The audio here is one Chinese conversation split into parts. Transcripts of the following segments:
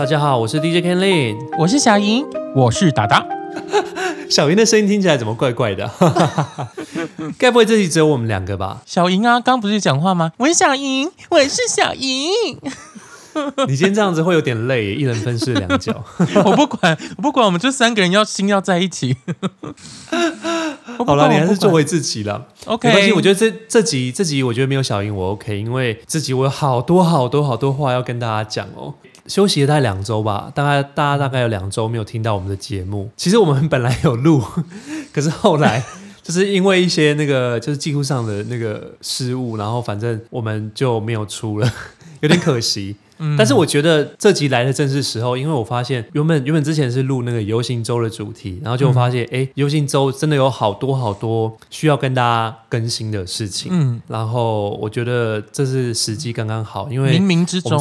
大家好，我是 DJ Ken Lin。我是小莹，我是达达。小莹的声音听起来怎么怪怪的？该不会这集只有我们两个吧？小莹啊，刚不是讲话吗？我是小莹，我是小莹。你今天这样子会有点累，一人分饰两角。我不管，我不管，我们就三个人要心要在一起。好了，你还是做。我回自己了。OK，没关系，我觉得这这集这集我觉得没有小英我 OK，因为这集我有好多好多好多话要跟大家讲哦。休息了大概两周吧，大概大家大概有两周没有听到我们的节目。其实我们本来有录，可是后来 就是因为一些那个就是技术上的那个失误，然后反正我们就没有出了，有点可惜。嗯但是我觉得这集来的正是时候，因为我发现原本原本之前是录那个游行周的主题，然后就发现哎，游行周真的有好多好多需要跟大家更新的事情。嗯，然后我觉得这是时机刚刚好，因为冥冥之中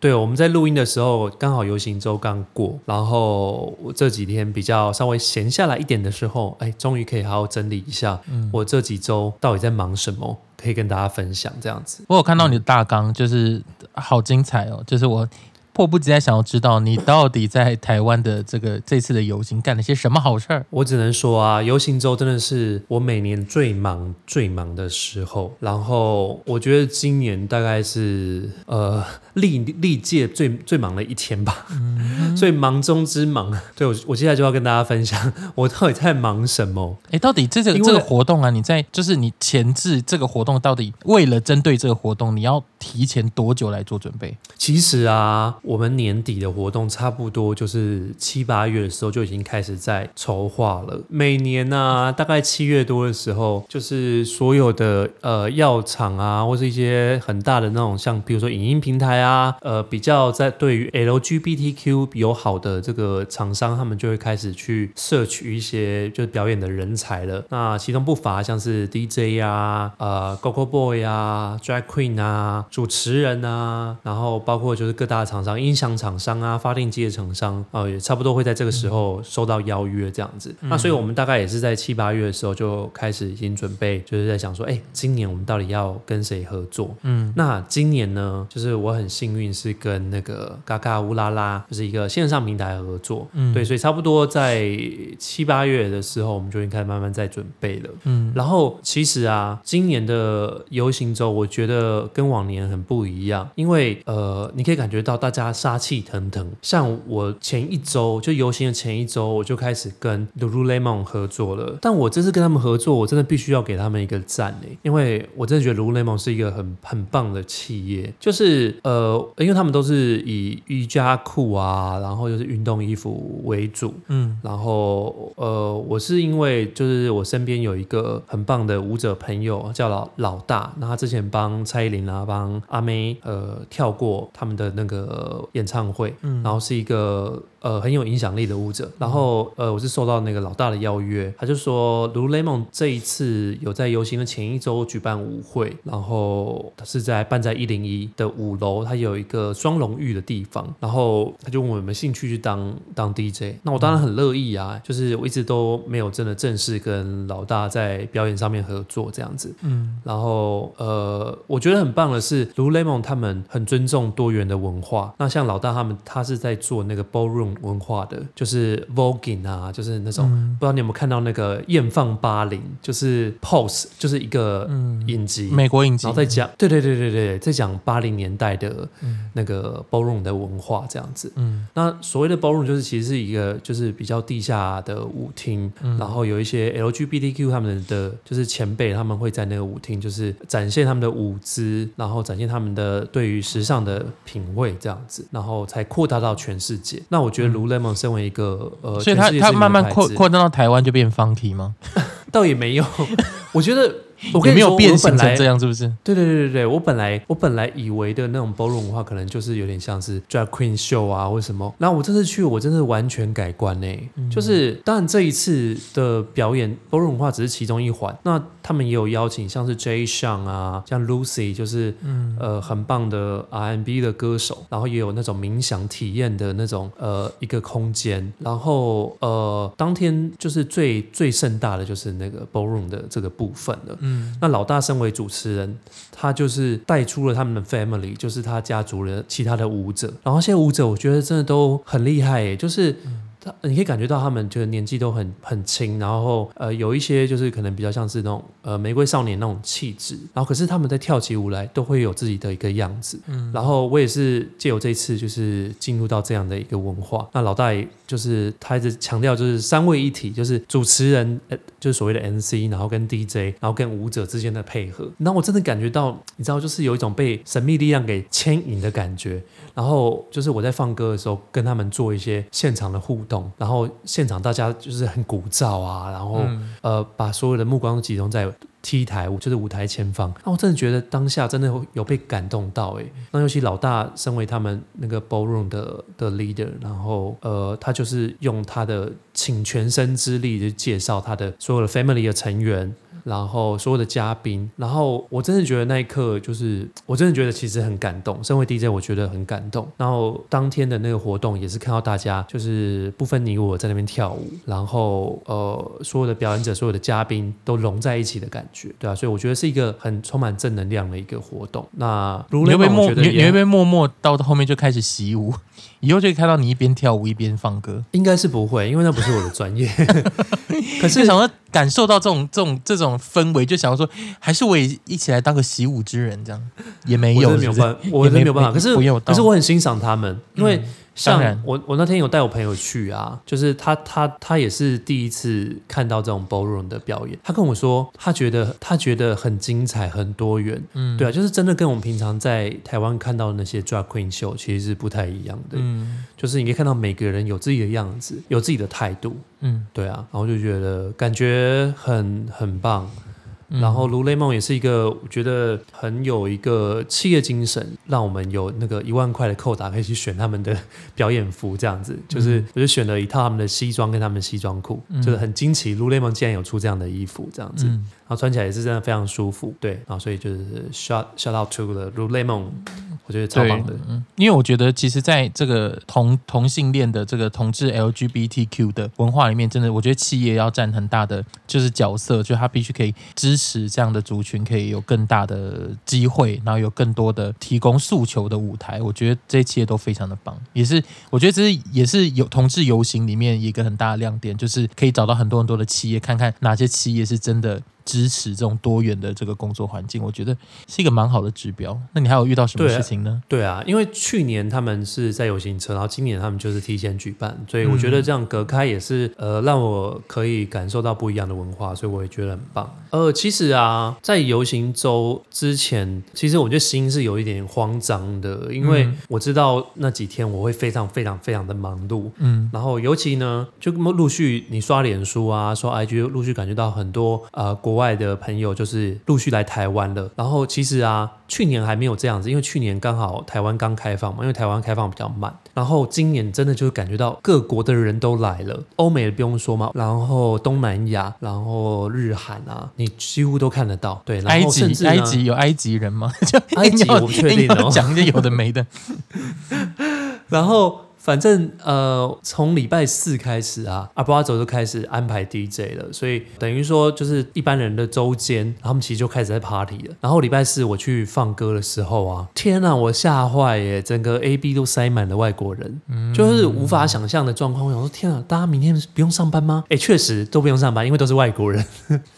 对我们在录音的时候刚好游行周刚过，然后我这几天比较稍微闲下来一点的时候，哎，终于可以好好整理一下嗯我这几周到底在忙什么，可以跟大家分享这样子。我有看到你的大纲，就是好精彩哦，就是我。迫不及待想要知道你到底在台湾的这个这次的游行干了些什么好事儿。我只能说啊，游行周真的是我每年最忙最忙的时候。然后我觉得今年大概是呃历历届最最忙的一天吧，所以忙中之忙。对我，我接下来就要跟大家分享我到底在忙什么。哎，到底这个这个活动啊，你在就是你前置这个活动，到底为了针对这个活动，你要提前多久来做准备？其实啊，我们年底的活动差不多就是七八月的时候就已经开始在筹划了。每年呢、大概七月多的时候，就是所有的呃药厂啊，或是一些很大的那种像比如说影音平台啊，呃比较在对于 LGBTQ 友好的这个厂商，他们就会开始去摄取一些就是表演的人才了。那其中不乏像是 DJ 啊、呃 Gogo Boy 啊、Drag Queen 啊、主持人啊，然后包括就是各大厂商、音响厂商啊、发电机的厂商，呃，也差不多会在这个时候收到邀约这样子。那所以我们大概也是在七八月的时候就开始已经准备，就是在想说，哎，今年我们到底要跟谁合作？嗯，那今年呢，就是我很幸运是跟那个嘎嘎乌拉拉，就是一个线上平台合作，嗯对，所以差不多在七八月的时候，我们就已经开始慢慢在准备了。嗯，然后其实啊，今年的游行周，我觉得跟往年很不一样，因为呃，你可以感觉到大家杀气腾腾。像我前一周就游行的前一周，我就开始跟 Lululemon 合作了。但我这次跟他们合作，我真的必须要给他们一个赞诶，因为我真的觉得 Lululemon 是一个很很棒的企业，就是呃，因为他们都是以瑜伽裤啊，然后就是运动衣服为主，嗯然后呃，我是因为就是我身边有一个很棒的舞者朋友叫老老大，那他之前帮蔡依林啊、帮阿妹呃跳过他们的那个演唱会，嗯。然后是一个呃很有影响力的舞者。然后呃，我是受到那个老大的邀约，他就说 Lululemon 这一次有在游行的前一周举办舞会，然后他是在办在一零一的五楼，他有一个双龙浴的地方，然后他就问我有没有兴趣去当当 DJ，那我当然很乐意啊，就是我一直都没有真的正式跟老大在表演上面合作这样子，嗯然后呃，我觉得很棒的是，Lululemon 他们很尊重多元的文化。那像老大他们，他是在做那个 ballroom 文化的，就是 voguing 啊，就是那种、嗯不知道你有没有看到那个艳放八零，就是 Pose，就是一个嗯，影集。美国影集然后再讲，对对对对对，在讲八零年代的嗯那个 ballroom 的文化这样子。嗯那所谓的 ballroom 就是其实是一个就是比较地下的舞厅，嗯然后有一些 LGBTQ 他们的就是前辈他们会在那个舞厅就是展现他们的舞姿，然后展现他们的对于时尚的品味这样子，然后才扩大到全世界。那我觉得 Lululemon 身为一个呃，嗯所以它全世界知名的它慢慢扩扩张到台湾就变 funky 吗？倒也没有，我觉得我跟也没有你说，变成这样，是不是？对对对对对，我本来我本来以为的那种 ballroom 文化，可能就是有点像是 drag queen show 啊，或什么。那我这次去，我真的完全改观呢、就是当然这一次的表演 ballroom 文化只是其中一环，那他们也有邀请像是 Jay Sean 啊，像 Lucy，就是嗯呃很棒的 R&B 的歌手，然后也有那种冥想体验的那种呃一个空间，然后呃当天就是最最盛大的就是那个 ballroom 的这个部分了。嗯嗯那老大身为主持人，他就是带出了他们的 family，就是他家族的其他的舞者。然后现在舞者，我觉得真的都很厉害耶，就是。他你可以感觉到他们就是年纪都很很轻，然后呃有一些就是可能比较像是那种呃玫瑰少年那种气质，然后可是他们在跳起舞来都会有自己的一个样子。嗯然后我也是借由这一次就是进入到这样的一个文化。那老大也就是他一直强调就是三位一体，就是主持人呃就是所谓的 MC，然后跟 DJ，然后跟舞者之间的配合。然后我真的感觉到，你知道，就是有一种被神秘力量给牵引的感觉。然后就是我在放歌的时候，跟他们做一些现场的互动，然后现场大家就是很鼓噪啊，然后、嗯呃把所有的目光都集中在 T 台，就是舞台前方。那我真的觉得当下真的有被感动到诶。那尤其老大身为他们那个 ballroom 的的 leader，然后呃他就是用他的倾全身之力去介绍他的所有的 family 的成员。然后所有的嘉宾，然后我真的觉得那一刻就是，我真的觉得其实很感动。身为 DJ，我觉得很感动。然后当天的那个活动也是看到大家就是不分你我在那边跳舞，然后呃所有的表演者、所有的嘉宾都融在一起的感觉，对啊，所以我觉得是一个很充满正能量的一个活动。那你会不会默你你会不会默默到后面就开始习舞？以后就会看到你一边跳舞一边放歌，应该是不会，因为那不是我的专业。可是想要感受到这种这种这种氛围，就想要说，还是我也一起来当个习武之人，这样也没有，没有办法，我没有办法。可是可是我很欣赏他们，因为嗯像我我那天有带我朋友去啊，就是他他他也是第一次看到这种 ballroom 的表演，他跟我说他觉得他觉得很精彩很多元，嗯。对啊，就是真的跟我们平常在台湾看到的那些 drag queen 秀其实是不太一样的，嗯。就是你可以看到每个人有自己的样子，有自己的态度，嗯，对啊，然后就觉得感觉很很棒。嗯。然后如雷梦也是一个，我觉得很有一个企业精神，让我们有那个一万块的扣打可以去选他们的表演服，这样子，就是我就选了一套他们的西装跟他们的西装裤，嗯。就是很惊奇，如雷梦竟然有出这样的衣服，这样子，嗯。然后穿起来也是真的非常舒服，对，然后所以就是 shout shout out to 了卢雷梦，我觉得超棒的，嗯，因为我觉得其实在这个同同性恋的这个同志 LGBTQ 的文化里面，真的我觉得企业要占很大的就是角色，就他必须可以支持这样的族群可以有更大的机会，然后有更多的提供诉求的舞台。我觉得这些企业都非常的棒，也是我觉得这是也是有同志游行里面一个很大的亮点，就是可以找到很多很多的企业，看看哪些企业是真的。支持这种多元的这个工作环境，我觉得是一个蛮好的指标。那你还有遇到什么事情呢？对啊，因为去年他们是在游行车，然后今年他们就是提前举办，所以我觉得这样隔开也是呃让我可以感受到不一样的文化，所以我也觉得很棒。呃，其实啊，在游行周之前，其实我觉得心是有一点慌张的，因为嗯我知道那几天我会非常非常非常的忙碌，嗯然后尤其呢，就陆续你刷脸书啊，刷 IG，陆续感觉到很多呃国外的朋友就是陆续来台湾了。然后其实啊，去年还没有这样子，因为去年刚好台湾刚开放嘛，因为台湾开放比较慢。然后今年真的就是感觉到各国的人都来了，欧美的不用说嘛，然后东南亚，然后日韩啊，你几乎都看得到。对，然埃后甚至呢及埃及有埃及人吗？就 埃及我不确定硬要哦讲一些有的没的。然后反正呃，从礼拜四开始啊，阿布阿走就开始安排 DJ 了，所以等于说就是一般人的周间，他们其实就开始在 party 了。然后礼拜四我去放歌的时候啊，天呐，我吓坏耶！整个 AB 都塞满了外国人，嗯就是无法想象的状况。我想说，天啊，大家明天不用上班吗？哎，确实都不用上班，因为都是外国人。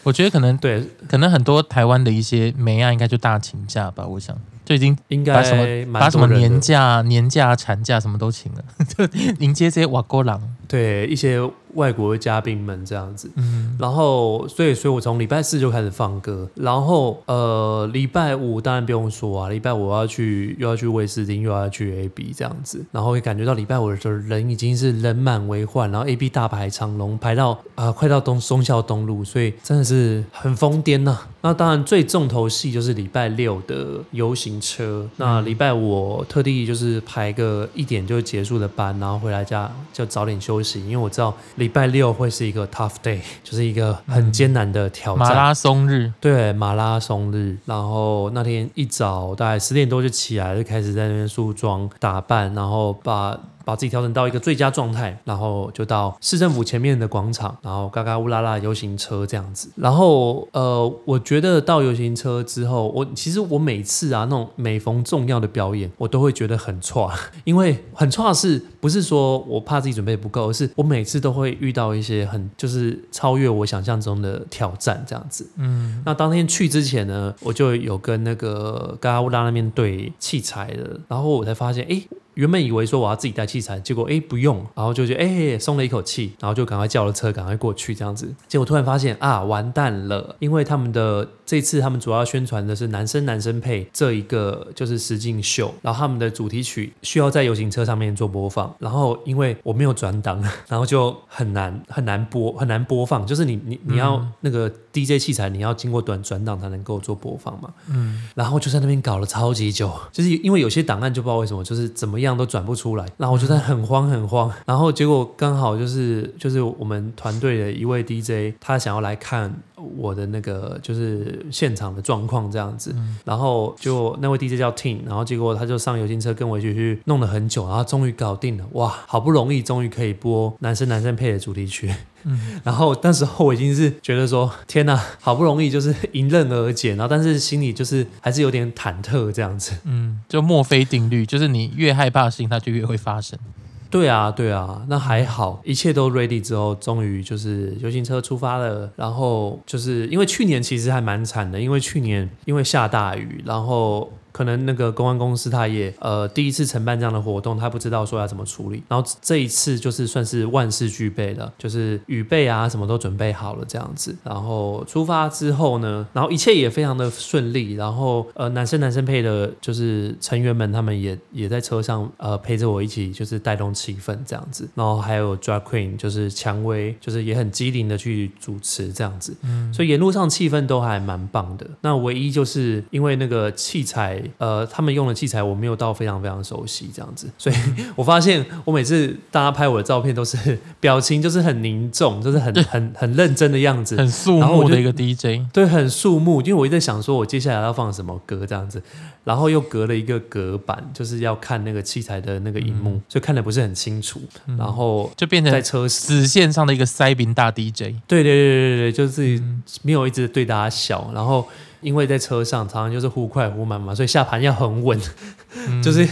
我觉得可能 对，可能很多台湾的一些美亚应该就大请假吧，我想就已经应该把什么把什么年假、年假、产假什么都请了，就迎接这些瓦锅郎。对一些外国的嘉宾们这样子。嗯。然后，所以，所以我从礼拜四就开始放歌，然后，呃，礼拜五当然不用说啊，礼拜五我要去又要去威斯汀，又要去 AB 这样子，然后会感觉到礼拜五的时候人已经是人满为患，然后 AB 大排长龙，排到啊、快到东松孝东路，所以真的是很疯癫呐、那当然最重头戏就是礼拜六的游行车，那礼拜五我特地就是排个一点就结束的班，然后回来家就早点休息，因为我知道礼拜六会是一个 tough day，就是一个很艰难的挑战。马拉松日，对马拉松日，然后那天一早大概十点多就起来，就开始在那边梳妆打扮，然后把把自己调整到一个最佳状态，然后就到市政府前面的广场，然后嘎嘎乌拉拉游行车这样子。然后呃，我觉得到游行车之后，我其实我每次啊那种每逢重要的表演，我都会觉得很差，因为很差是不是说我怕自己准备不够，而是我每次都会遇到一些很就是超越我想象中的挑战这样子。嗯，那当天去之前呢，我就有跟那个嘎嘎乌拉那边对器材的，然后我才发现，哎，原本以为说我要自己带器材，结果哎不用，然后就觉得哎松了一口气，然后就赶快叫了车，赶快过去这样子。结果突然发现啊，完蛋了，因为他们的这次他们主要宣传的是男生男生配这一个就是实境秀，然后他们的主题曲需要在游行车上面做播放，然后因为我没有转档，然后就很难很难播很难播放，就是你你你要那个 DJ 器材你要经过短转档才能够做播放嘛，嗯，然后就在那边搞了超级久，就是因为有些档案就不知道为什么就是怎么样都转不出来，然后我就在很慌很慌，然后结果刚好就是就是我们团队的一位 DJ 他想要来看我的那个就是现场的状况这样子，然后就那位 DJ 叫 Tin，然后结果他就上游行车跟我一起去弄了很久，然后终于搞定了，哇，好不容易终于可以播男生男生配的主题曲。嗯 然后那时候我已经是觉得说，天哪，好不容易就是迎刃而解，然后但是心里就是还是有点忐忑这样子。嗯，就墨菲定律，就是你越害怕的事情，它就越会发生。对啊，对啊，那还好，一切都 ready 之后，终于就是游行车出发了。然后就是因为去年其实还蛮惨的，因为去年因为下大雨，然后。可能那个公关公司他也呃第一次承办这样的活动，他不知道说要怎么处理。然后这一次就是算是万事俱备了，就是雨备啊什么都准备好了这样子。然后出发之后呢，然后一切也非常的顺利。然后呃男生男生配的就是成员们他们也也在车上呃陪着我一起就是带动气氛这样子。然后还有 drag queen 就是蔷薇就是也很机灵的去主持这样子。嗯，所以沿路上气氛都还蛮棒的。那唯一就是因为那个器材。呃，他们用的器材我没有到非常非常熟悉这样子，所以我发现我每次大家拍我的照片都是 表情就是很凝重，就是很很很认真的样子，很肃穆的一个 DJ，对，很肃穆。因为我一直在想说，我接下来要放什么歌这样子，然后又隔了一个隔板，就是要看那个器材的那个荧幕，所以看的不是很清楚，然后就变成在车子线上的一个塞宾大 DJ。对对对对对，就是没有一直对大家笑，然后。因为在车上常常就是忽快忽慢嘛，所以下盘要很稳，就是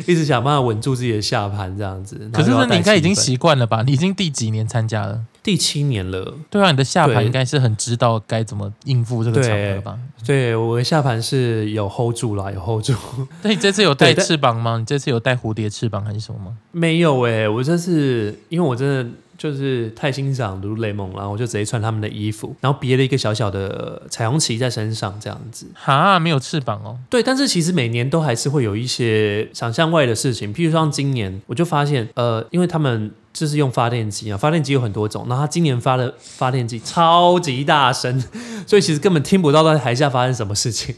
一直想办法稳住自己的下盘这样子。可是你应该已经习惯了吧？你已经第几年参加了？第七年了。对啊，你的下盘应该是很知道该怎么应付这个场合吧？对，我的下盘是有 hold 住啦，有 hold 住。那你这次有带翅膀吗？你这次有带蝴蝶翅膀还是什么吗？没有诶，我这次因为我真的。就是太欣赏如雷蒙，然后我就直接穿他们的衣服，然后别了一个小小的彩虹旗在身上，这样子。哈，没有翅膀哦。对，但是其实每年都还是会有一些想象外的事情，譬如像今年，我就发现，呃，因为他们就是用发电机啊，发电机有很多种，然后他今年发的发电机超级大声，所以其实根本听不到在台下发生什么事情。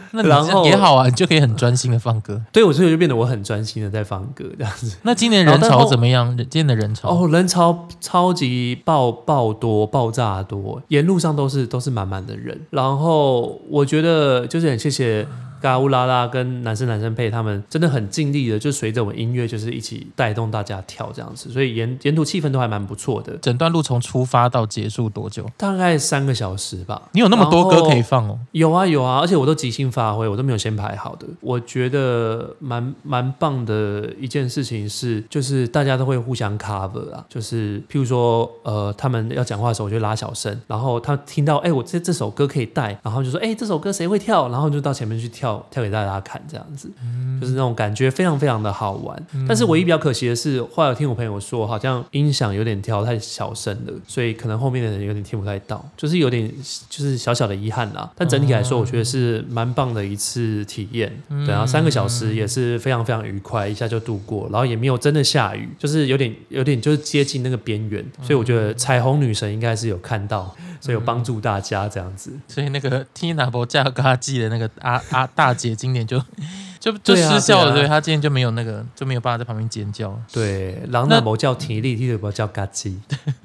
然后也好啊，你就可以很专心的放歌。对，我所以就变得我很专心的在放歌这样子。那今年人潮怎么样？今年的人潮哦，人潮超级爆爆多，爆炸多，沿路上都是都是满满的人。然后我觉得就是很谢谢。嘎乌拉拉跟男生男生配，他们真的很尽力的，就随着我们音乐，就是一起带动大家跳这样子，所以沿沿途气氛都还蛮不错的。整段路从出发到结束多久？大概三个小时吧。你有那么多歌可以放哦？有啊有啊，而且我都即兴发挥，我都没有先排好的。我觉得蛮蛮棒的一件事情是，就是大家都会互相 cover 啊，就是譬如说呃，他们要讲话的时候，我就拉小声，然后他听到哎，我这这首歌可以带，然后就说哎，这首歌谁会跳，然后就到前面去跳。跳给大家看，这样子，就是那种感觉非常非常的好玩。但是唯一比较可惜的是，后来听我朋友说，好像音响有点调太小声了，所以可能后面的人有点听不太到，就是有点就是小小的遗憾啦。但整体来说，我觉得是蛮棒的一次体验。对啊，三个小时也是非常非常愉快，一下就度过，然后也没有真的下雨，就是有点有点就是接近那个边缘，所以我觉得彩虹女神应该是有看到。所以有帮助大家这样子，所以那个 Tina 伯加嘎记的那个阿阿大姐今年就。就就失效了，对啊对他今天就没有那个就没有办法在旁边尖叫，对，狼那那不叫体力，体力不叫嘎叽，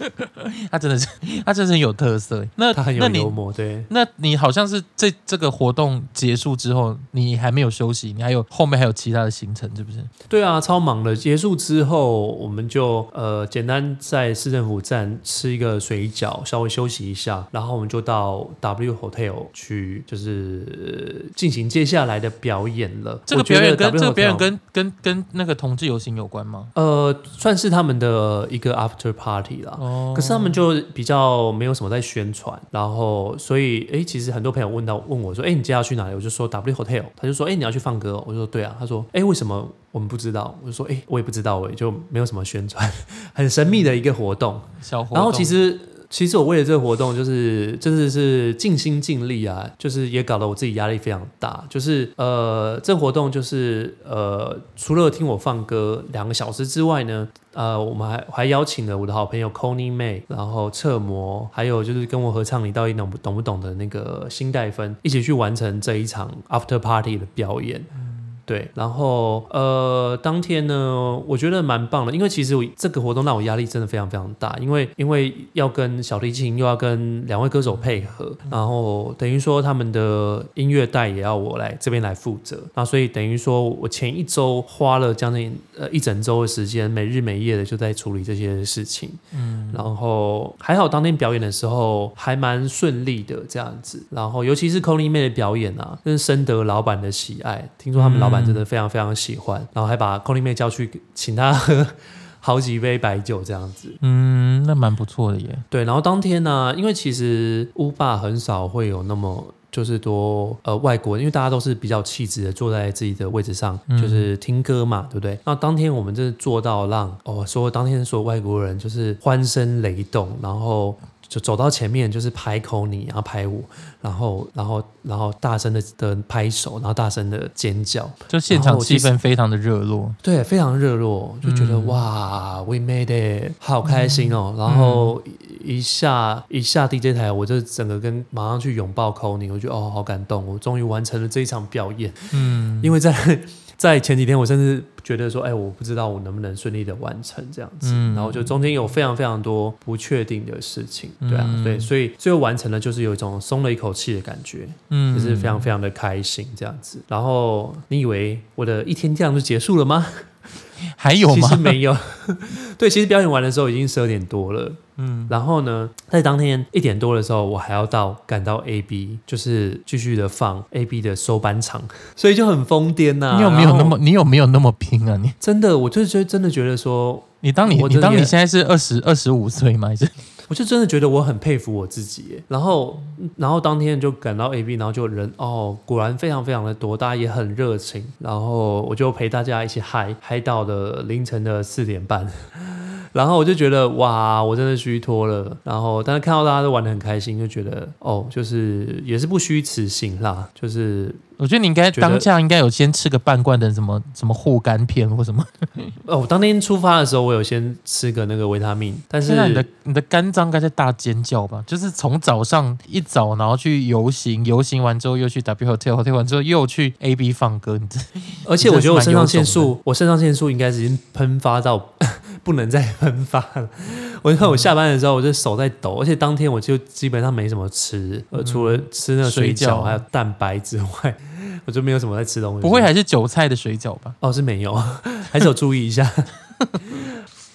他真的是他真的是很有特色。那他很那你有幽默，对。那你好像是这这个活动结束之后，你还没有休息，你还有后面还有其他的行程，是不是？对啊，超忙的。结束之后，我们就呃简单在市政府站吃一个水饺，稍微休息一下，然后我们就到 W Hotel 去，就是呃进行接下来的表演了。这个表演跟这个表演跟跟跟那个同志游行有关吗？呃算是他们的一个 after party 啦。哦可是他们就比较没有什么在宣传，然后所以诶，其实很多朋友问到问我说，诶，你接下来要去哪里？我就说 W Hotel，他就说，诶，你要去放歌、哦？我就说对啊，他说，诶，为什么我们不知道？我就说，诶，我也不知道，我就没有什么宣传，很神秘的一个活动。小活动，然后其实。其实我为了这个活动，就是真的是尽心尽力啊，就是也搞得我自己压力非常大。就是呃，这活动就是呃，除了听我放歌两个小时之外呢，呃，我们还还邀请了我的好朋友 c o n y May，然后侧模，还有就是跟我合唱《你到底懂不懂不懂》的那个辛黛芬，一起去完成这一场 After Party 的表演。对，然后呃，当天呢，我觉得蛮棒的，因为其实我这个活动让我压力真的非常非常大，因为因为要跟小提琴又要跟两位歌手配合，然后等于说他们的音乐带也要我来这边来负责，那所以等于说我前一周花了将近呃一整周的时间，每日每夜的就在处理这些事情，嗯，然后还好当天表演的时候还蛮顺利的这样子，然后尤其是 c o n y 妹的表演啊，真是深得老板的喜爱，听说他们老板真的非常非常喜欢，然后还把 n y 妹叫去请她喝 好几杯白酒这样子。嗯，那蛮不错的耶。对，然后当天呢，因为其实乌霸很少会有那么。就是多呃外国人，因为大家都是比较气质的坐在自己的位置上，就是听歌嘛，对不对？那当天我们真的做到让哦，说当天所有外国人就是欢声雷动，然后就走到前面就是拍口你，然后拍我，然后然后然后大声的的拍手，然后大声的尖叫，就现场气氛非常的热络，对，非常热络，就觉得、嗯。哇，we made it，好开心哦。然后一一下一下 DJ 台，我就整个跟马上去拥抱 n y 我觉得哦，好感动，我终于完成了这一场表演。嗯，因为在在前几天，我甚至觉得说，哎，我不知道我能不能顺利的完成这样子，嗯然后就中间有非常非常多不确定的事情，对啊，嗯对，所以最后完成了，就是有一种松了一口气的感觉。嗯就是非常非常的开心这样子。然后你以为我的一天这样就结束了吗？还有吗其实？没有。对，其实表演完的时候已经十二点多了。嗯，然后呢，在当天一点多的时候，我还要到赶到 AB，就是继续的放 AB 的收班场，所以就很疯癫呐、你有没有那么你有没有那么拼啊？你真的？我就觉得真的觉得说，你当你你当你现在是二十二十五岁吗？还是我就真的觉得我很佩服我自己耶。然后，然后当天就赶到 AB，然后就人哦，果然非常非常的多，大家也很热情。然后我就陪大家一起嗨嗨到了凌晨的四点半。然后我就觉得哇，我真的虚脱了。然后，但是看到大家都玩的很开心，就觉得哦，就是也是不虚此行啦。就是我觉得你应该当下应该有先吃个半罐的什么什么护肝片或什么。哦，我当天出发的时候，我有先吃个那个维他命，但是你的你的肝脏该在大尖叫吧？就是从早上一早，然后去游行，游行完之后又去 W Hotel，Hotel 完之后又去 A B 放歌，你这而且我觉得我肾上腺素，我肾上腺素应该是已经喷发到不能再喷发了。我看我下班的时候，我就手在抖，而且当天我就基本上没什么吃，呃，除了吃那个水饺还有蛋白之外，我就没有什么在吃东西。不会还是韭菜的水饺吧？哦，是没有，还是有注意一下。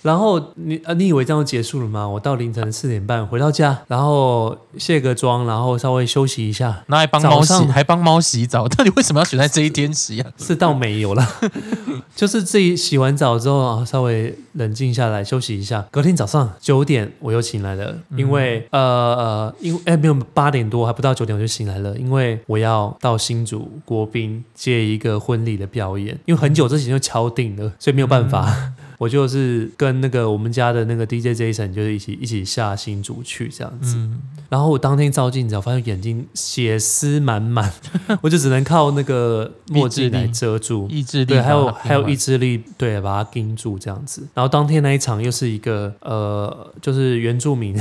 然后你啊，你以为这样就结束了吗？我到凌晨四点半回到家，然后卸个妆，然后稍微休息一下，然后还帮猫洗，还帮猫洗澡，到底为什么要选在这一天洗啊？是倒没有啦，就是自己洗完澡之后啊，稍微冷静下来休息一下。隔天早上九点我又醒来了，因为、呃呃，因为哎没有八点多还不到九点我就醒来了，因为我要到新竹国宾接一个婚礼的表演，因为很久之前就敲定了，所以没有办法。我就是跟那个我们家的那个 DJ Jason 就是一起一起下新竹去这样子，嗯，然后我当天照镜子，我发现眼睛血丝满满，我就只能靠那个墨镜来遮住。意志力对，还有还有意志力，对，把它盯住这样子。然后当天那一场又是一个呃，就是原住民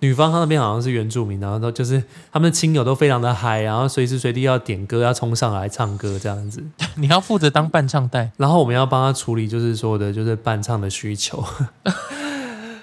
女方她那边好像是原住民，然后都就是他们的亲友都非常的嗨，然后随时随地要点歌，要冲上来唱歌这样子。你要负责当伴唱带，然后我们要帮他处理，就是说的，就是伴唱的需求。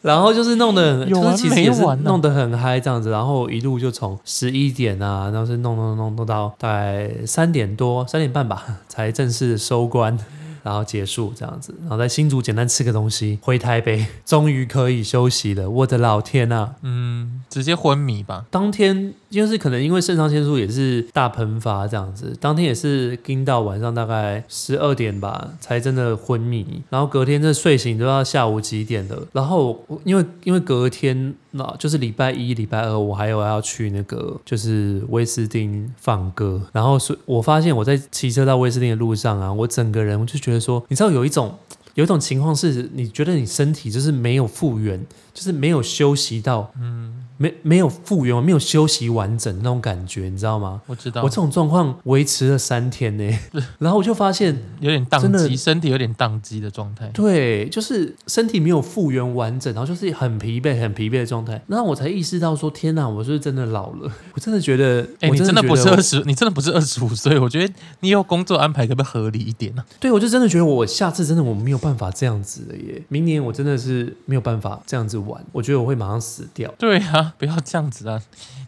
然后就是弄得，有完就是其实也是没完啊弄得很嗨这样子，然后一路就从十一点啊，然后是弄弄弄弄到大概三点多、三点半吧，才正式收官。然后结束这样子，然后在新竹简单吃个东西，回台北，终于可以休息了。我的老天啊！嗯，直接昏迷吧。当天就是可能因为肾上腺素也是大喷发这样子，当天也是盯到晚上大概十二点吧，才真的昏迷。然后隔天这睡醒都要下午几点了。然后我因为因为隔天那就是礼拜一、礼拜二，我还有要去那个就是威斯汀放歌。然后所以我发现我在骑车到威斯汀的路上啊，我整个人我就觉得说，你知道有一种。有一种情况是，你觉得你身体就是没有复原，就是没有休息到，嗯，没没有复原，没有休息完整那种感觉，你知道吗？我知道，我这种状况维持了三天呢，然后我就发现，有点宕机，身体有点宕机的状态。对，就是身体没有复原完整，然后就是很疲惫、很疲惫的状态。然后我才意识到说，天哪，我是不是真的老了？我真的觉得，哎、我你真的不是二十，你真的不是二十五岁。我觉得你以后工作安排可不可以合理一点呢、对，我就真的觉得我下次真的我没有办法这样子了耶。明年我真的是没有办法这样子玩，我觉得我会马上死掉。对啊，不要这样子啊！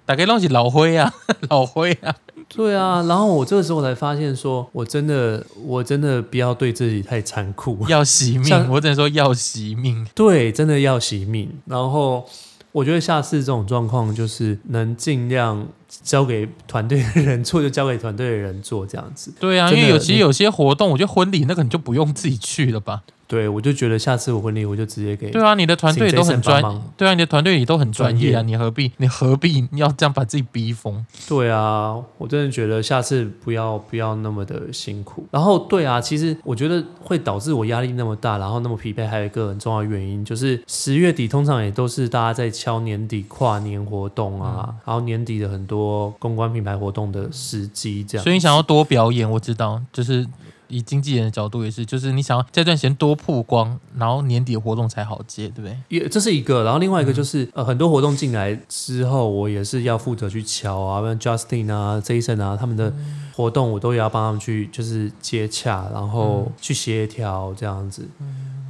打开东西老灰啊，老灰啊。对啊，然后我这个时候才发现说，我真的，我真的不要对自己太残酷。要惜命，我只能说要惜命。对，真的要惜命。然后我觉得下次这种状况，就是能尽量交给团队的人做，就交给团队的人做这样子。对啊，因为有其实有些活动，我觉得婚礼那个你就不用自己去了吧？对，我就觉得下次我婚礼我就直接给对啊，你的团队也都很专帮忙，对啊，你的团队也都很专业啊，你何必你何必要这样把自己逼疯？对啊，我真的觉得下次不要不要那么的辛苦。然后对啊，其实我觉得会导致我压力那么大，然后那么疲惫，还有一个很重要的原因就是十月底通常也都是大家在敲年底跨年活动啊，嗯然后年底的很多公关品牌活动的时机这样。所以你想要多表演，我知道，就是以经纪人的角度也是，就是你想要这段时间多曝光，然后年底的活动才好接，对不对？也这是一个，然后另外一个嗯就是、呃很多活动进来之后，我也是要负责去敲啊，不然 Justin 啊、Jason 啊他们的嗯活动，我都要帮他们去就是接洽，然后去协调这样子。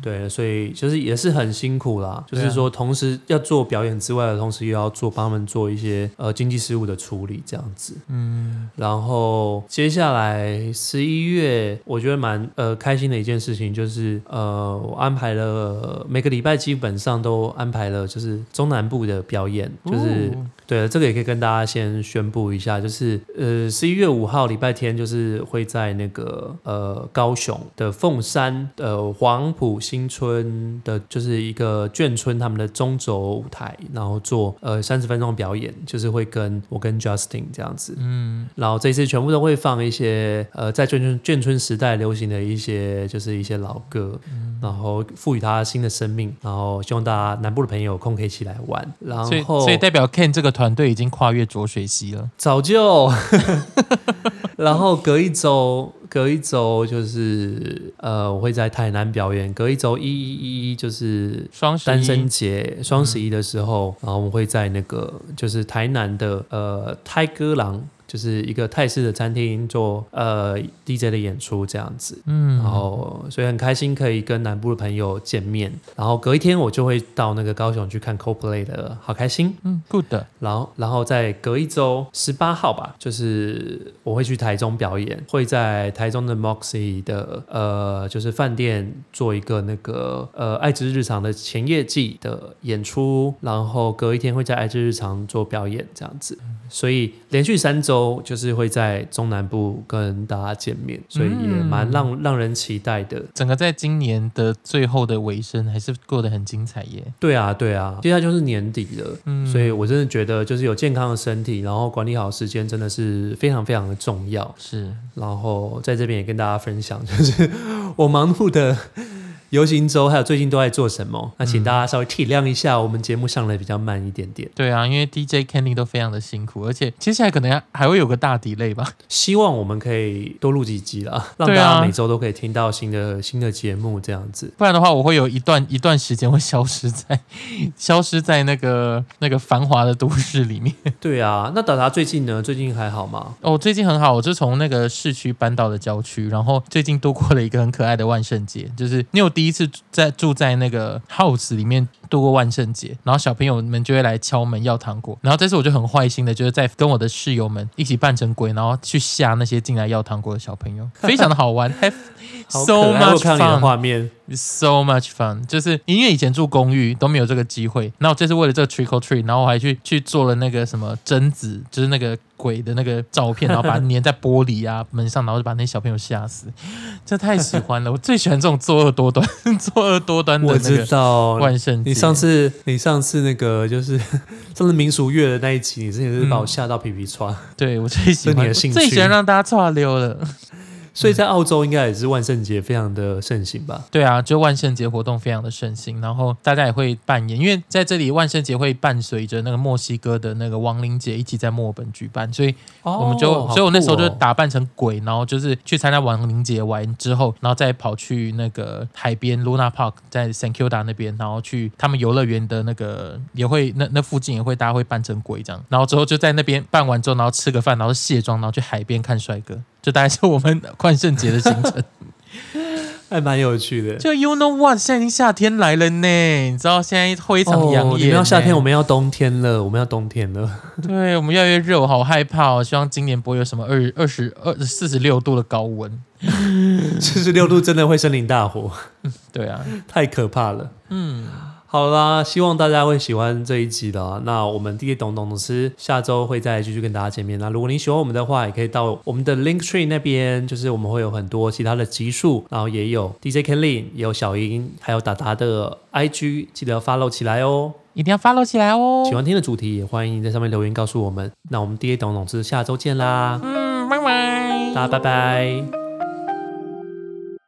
对，所以就是也是很辛苦啦，就是说同时要做表演之外的同时，又要做帮他们做一些呃经济事务的处理这样子。嗯，然后接下来十一月，我觉得蛮呃开心的一件事情就是呃，我安排了每个礼拜基本上都安排了，就是中南部的表演，就是、哦对，这个也可以跟大家先宣布一下，就是呃十一月五号礼拜天，就是会在那个呃高雄的凤山呃黄埔新村的，就是一个眷村他们的中轴舞台，然后做呃三十分钟的表演，就是会跟我跟 Justin 这样子，嗯，然后这次全部都会放一些呃，在眷村眷村时代流行的一些，就是一些老歌，然后赋予它新的生命，然后希望大家南部的朋友有空可以一起来玩。然后所以代表 Ken 这个团队已经跨越浊水溪了。早就，然后隔一周，隔一周就是呃，我会在台南表演。隔一周一一一一就是双十一单身节双十一的时候，然后我们会在那个就是台南的呃泰歌郎，就是一个泰式的餐厅做呃 DJ 的演出这样子。嗯，然后所以很开心可以跟南部的朋友见面。然后隔一天我就会到那个高雄去看 CoPlay 的，好开心。嗯，good，然后，然后再隔一周，十八号吧，就是我会去台中表演，会在台中的 Moxie 的呃，就是饭店做一个那个呃爱之日常的前夜季的演出，然后隔一天会在爱之日常做表演，这样子。所以连续三周就是会在中南部跟大家见面，所以也蛮让、让人期待的。整个在今年的最后的尾声还是过得很精彩耶。对啊，对啊，接下来就是年底了，嗯所以我真的觉得就是有健康的身体，然后管理好时间，真的是非常非常的重要。是，然后在这边也跟大家分享，就是我忙碌的游行周，还有最近都在做什么。那请大家稍微体谅一下，我们节目上的比较慢一点点。对啊，因为 DJ Kenny 都非常的辛苦，而且接下来可能还还会有个大 delay 吧。希望我们可以多录几集啦，让大家每周都可以听到新的新的节目这样子。不然的话，我会有一段一段时间会消失在 消失在那个那个繁华的都市里面。对啊，那达达最近呢？最近还好吗？哦，最近很好，我是从那个市区搬到了郊区，然后最近度过了一个很可爱的万圣节，就是因为我第一次在住在那个 house 里面度过万圣节，然后小朋友们就会来敲门要糖果，然后这次我就很坏心的，就是在跟我的室友们一起扮成鬼，然后去吓那些进来要糖果的小朋友，非常的好玩，have so 可爱我 much 看你的 fun。画面，So much fun，就是因为以前住公寓都没有这个机会，那我这次为了这个 trick or treat，然后我还去去做了那个什么贞子，就是那个鬼的那个照片，然后把它粘在玻璃啊门上，然后就把那些小朋友吓死，这太喜欢了，我最喜欢这种作恶多端、作恶多端的我知那个道。万圣节。你上次你上次那个就是上次民俗月的那一集，你之前是把我吓到皮皮穿。对我最喜欢，的兴趣最喜欢让大家岔溜了。所以在澳洲应该也是万圣节非常的盛行吧？对啊，就万圣节活动非常的盛行，然后大家也会扮演，因为在这里万圣节会伴随着那个墨西哥的那个亡灵节一起在墨尔本举办，所以我们就，哦所以我那时候就打扮成鬼，然后就是去参加亡灵节完之后，然后再跑去那个海边 Luna Park 在 San Kilda 那边，然后去他们游乐园的那个也会那那附近也会大家会扮成鬼这样，然后之后就在那边办完之后，然后吃个饭，然后卸妆，然后去海边看帅哥，就大概是我们万圣节的行程。还蛮有趣的。就 You know what，现在已经夏天来了呢，你知道现在非常养哦，眼、你们要夏天，我们要冬天了，我们要冬天了。对我们越来越热，我好害怕哦。希望今年不会有什么二二十二四十六度的高温。四十六度真的会森林大火，对啊，太可怕了。嗯，好啦，希望大家会喜欢这一集的啊。那我们 DJ 董董老师下周会再继续跟大家见面。那如果你喜欢我们的话，也可以到我们的 Link Tree 那边，就是我们会有很多其他的集数，然后也有 DJ Kenlin，也有小英，还有达达的 IG，记得要 follow 起来哦。一定要 follow 起来哦。喜欢听的主题，也欢迎在上面留言告诉我们。那我们第一懂懂师下周见啦，嗯，拜拜。大家拜拜。